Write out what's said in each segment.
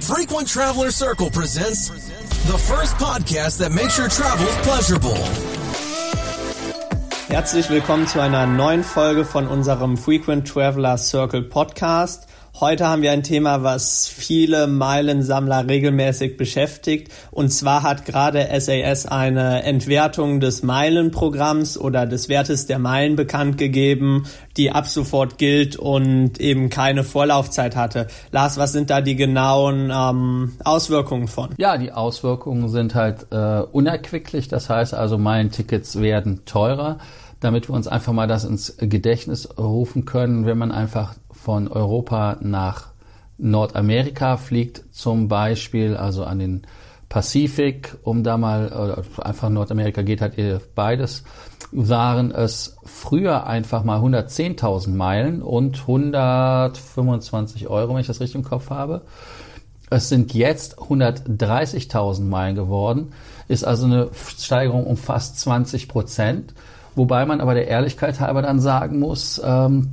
Frequent Traveler Circle presents the first podcast that makes your travels pleasurable. Herzlich willkommen zu einer neuen Folge von unserem Frequent Traveler Circle Podcast. Heute haben wir ein Thema, was viele Meilensammler regelmäßig beschäftigt. Und zwar hat gerade SAS eine Entwertung des Meilenprogramms oder des Wertes der Meilen bekannt gegeben, die ab sofort gilt und eben keine Vorlaufzeit hatte. Lars, was sind da die genauen ähm, Auswirkungen von? Ja, die Auswirkungen sind halt äh, unerquicklich. Das heißt also, Meilentickets werden teurer damit wir uns einfach mal das ins Gedächtnis rufen können, wenn man einfach von Europa nach Nordamerika fliegt, zum Beispiel, also an den Pazifik, um da mal, einfach Nordamerika geht halt beides, waren es früher einfach mal 110.000 Meilen und 125 Euro, wenn ich das richtig im Kopf habe. Es sind jetzt 130.000 Meilen geworden, ist also eine Steigerung um fast 20 Prozent. Wobei man aber der Ehrlichkeit halber dann sagen muss, ähm,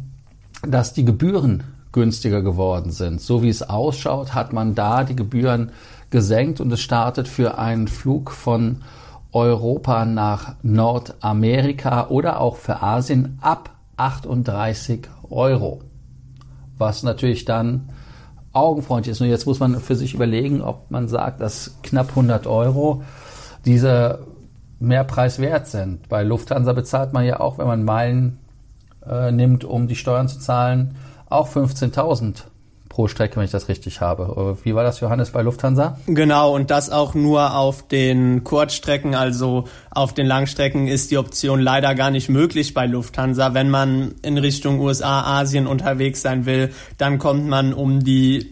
dass die Gebühren günstiger geworden sind. So wie es ausschaut, hat man da die Gebühren gesenkt und es startet für einen Flug von Europa nach Nordamerika oder auch für Asien ab 38 Euro. Was natürlich dann augenfreundlich ist. Und jetzt muss man für sich überlegen, ob man sagt, dass knapp 100 Euro diese Mehrpreis wert sind. Bei Lufthansa bezahlt man ja auch, wenn man Meilen äh, nimmt, um die Steuern zu zahlen, auch 15.000 pro Strecke, wenn ich das richtig habe. Äh, wie war das, Johannes, bei Lufthansa? Genau, und das auch nur auf den Kurzstrecken, also auf den Langstrecken ist die Option leider gar nicht möglich bei Lufthansa. Wenn man in Richtung USA, Asien unterwegs sein will, dann kommt man um die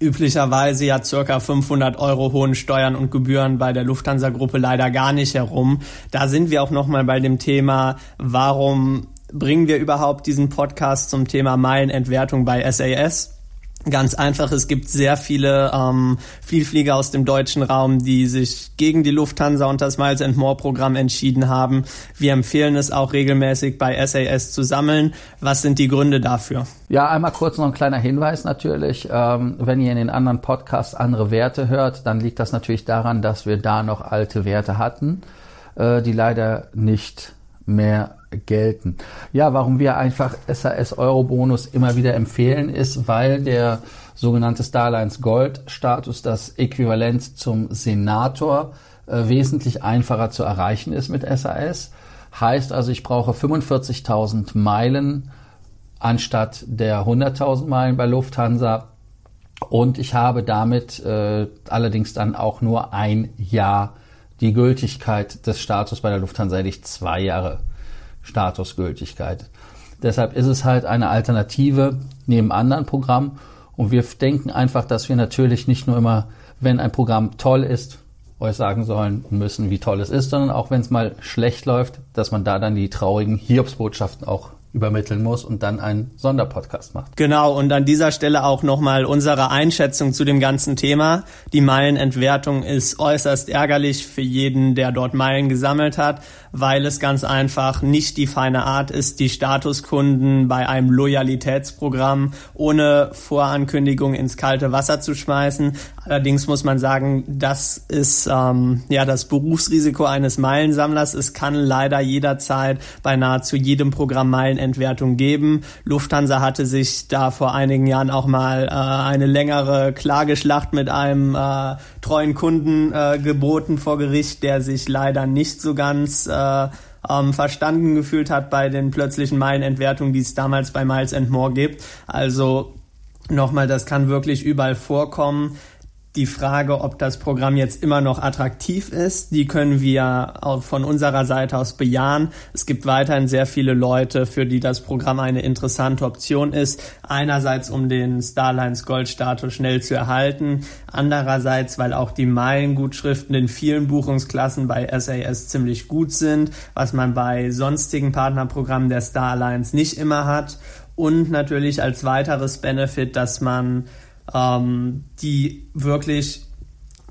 üblicherweise ja circa 500 Euro hohen Steuern und Gebühren bei der Lufthansa-Gruppe leider gar nicht herum. Da sind wir auch nochmal bei dem Thema, warum bringen wir überhaupt diesen Podcast zum Thema Meilenentwertung bei SAS? Ganz einfach, es gibt sehr viele ähm, Vielflieger aus dem deutschen Raum, die sich gegen die Lufthansa und das Miles and More Programm entschieden haben. Wir empfehlen es auch regelmäßig bei SAS zu sammeln. Was sind die Gründe dafür? Ja, einmal kurz noch ein kleiner Hinweis natürlich. Ähm, wenn ihr in den anderen Podcasts andere Werte hört, dann liegt das natürlich daran, dass wir da noch alte Werte hatten, äh, die leider nicht mehr gelten. Ja, warum wir einfach SAS Euro Bonus immer wieder empfehlen, ist, weil der sogenannte Starlines Gold Status, das Äquivalent zum Senator, äh, wesentlich einfacher zu erreichen ist mit SAS. Heißt also, ich brauche 45.000 Meilen anstatt der 100.000 Meilen bei Lufthansa. Und ich habe damit äh, allerdings dann auch nur ein Jahr die Gültigkeit des Status bei der Lufthansa hätte ich zwei Jahre Statusgültigkeit. Deshalb ist es halt eine Alternative neben anderen Programmen. Und wir denken einfach, dass wir natürlich nicht nur immer, wenn ein Programm toll ist, euch sagen sollen müssen, wie toll es ist, sondern auch wenn es mal schlecht läuft, dass man da dann die traurigen Hiobsbotschaften auch übermitteln muss und dann einen Sonderpodcast macht. Genau, und an dieser Stelle auch nochmal unsere Einschätzung zu dem ganzen Thema. Die Meilenentwertung ist äußerst ärgerlich für jeden, der dort Meilen gesammelt hat, weil es ganz einfach nicht die feine Art ist, die Statuskunden bei einem Loyalitätsprogramm ohne Vorankündigung ins kalte Wasser zu schmeißen. Allerdings muss man sagen, das ist ähm, ja das Berufsrisiko eines Meilensammlers. Es kann leider jederzeit bei nahezu jedem Programm Meilenentwertung geben. Lufthansa hatte sich da vor einigen Jahren auch mal äh, eine längere Klageschlacht mit einem äh, treuen Kunden äh, geboten vor Gericht, der sich leider nicht so ganz äh, ähm, verstanden gefühlt hat bei den plötzlichen Meilenentwertungen, die es damals bei Miles and More gibt. Also nochmal, das kann wirklich überall vorkommen die Frage, ob das Programm jetzt immer noch attraktiv ist, die können wir von unserer Seite aus bejahen. Es gibt weiterhin sehr viele Leute, für die das Programm eine interessante Option ist. Einerseits, um den Starlines Goldstatus schnell zu erhalten. Andererseits, weil auch die Meilengutschriften in vielen Buchungsklassen bei SAS ziemlich gut sind, was man bei sonstigen Partnerprogrammen der Starlines nicht immer hat. Und natürlich als weiteres Benefit, dass man ähm, die wirklich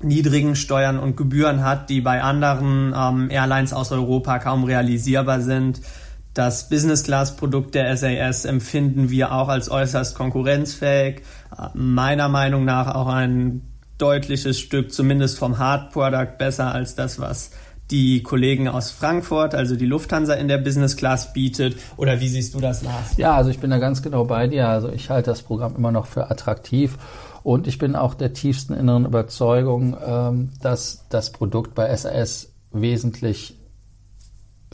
niedrigen Steuern und Gebühren hat, die bei anderen ähm, Airlines aus Europa kaum realisierbar sind. Das Business-Class-Produkt der SAS empfinden wir auch als äußerst konkurrenzfähig. Meiner Meinung nach auch ein deutliches Stück, zumindest vom Hard Product, besser als das, was die Kollegen aus Frankfurt, also die Lufthansa in der Business Class bietet? Oder wie siehst du das, Lars? Ja, also ich bin da ganz genau bei dir. Also ich halte das Programm immer noch für attraktiv und ich bin auch der tiefsten inneren Überzeugung, ähm, dass das Produkt bei SAS wesentlich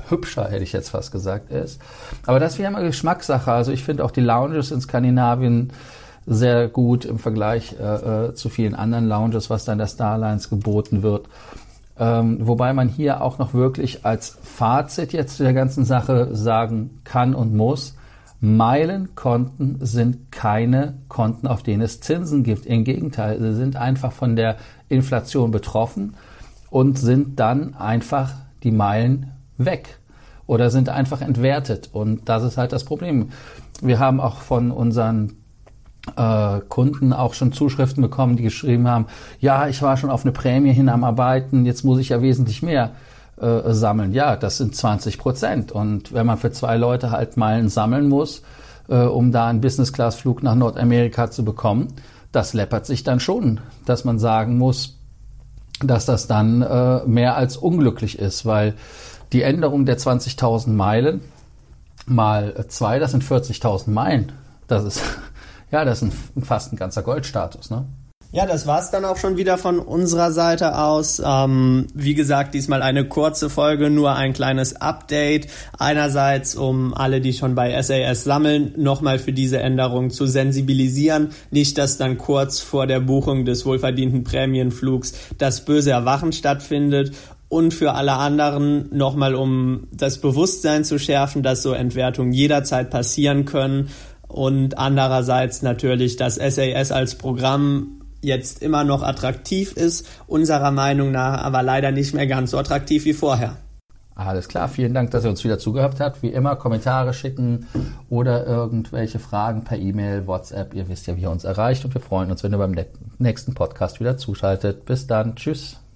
hübscher, hätte ich jetzt fast gesagt, ist. Aber das wäre immer Geschmackssache. Also ich finde auch die Lounges in Skandinavien sehr gut im Vergleich äh, äh zu vielen anderen Lounges, was dann der Starlines geboten wird. Ähm, wobei man hier auch noch wirklich als Fazit jetzt zu der ganzen Sache sagen kann und muss, Meilenkonten sind keine Konten, auf denen es Zinsen gibt. Im Gegenteil, sie sind einfach von der Inflation betroffen und sind dann einfach die Meilen weg oder sind einfach entwertet. Und das ist halt das Problem. Wir haben auch von unseren äh, Kunden auch schon Zuschriften bekommen, die geschrieben haben, ja, ich war schon auf eine Prämie hin am Arbeiten, jetzt muss ich ja wesentlich mehr äh, sammeln. Ja, das sind 20 Prozent. Und wenn man für zwei Leute halt Meilen sammeln muss, äh, um da einen Business-Class-Flug nach Nordamerika zu bekommen, das läppert sich dann schon, dass man sagen muss, dass das dann äh, mehr als unglücklich ist, weil die Änderung der 20.000 Meilen mal zwei, das sind 40.000 Meilen. Das ist ja, das ist ein, fast ein ganzer Goldstatus, ne? Ja, das war's dann auch schon wieder von unserer Seite aus. Ähm, wie gesagt, diesmal eine kurze Folge, nur ein kleines Update. Einerseits, um alle, die schon bei SAS sammeln, nochmal für diese Änderung zu sensibilisieren. Nicht, dass dann kurz vor der Buchung des wohlverdienten Prämienflugs das böse Erwachen stattfindet und für alle anderen nochmal, um das Bewusstsein zu schärfen, dass so Entwertungen jederzeit passieren können und andererseits natürlich, dass SAS als Programm jetzt immer noch attraktiv ist, unserer Meinung nach aber leider nicht mehr ganz so attraktiv wie vorher. Alles klar, vielen Dank, dass ihr uns wieder zugehört habt. Wie immer, Kommentare schicken oder irgendwelche Fragen per E-Mail, WhatsApp. Ihr wisst ja, wie ihr uns erreicht und wir freuen uns, wenn ihr beim nächsten Podcast wieder zuschaltet. Bis dann, tschüss.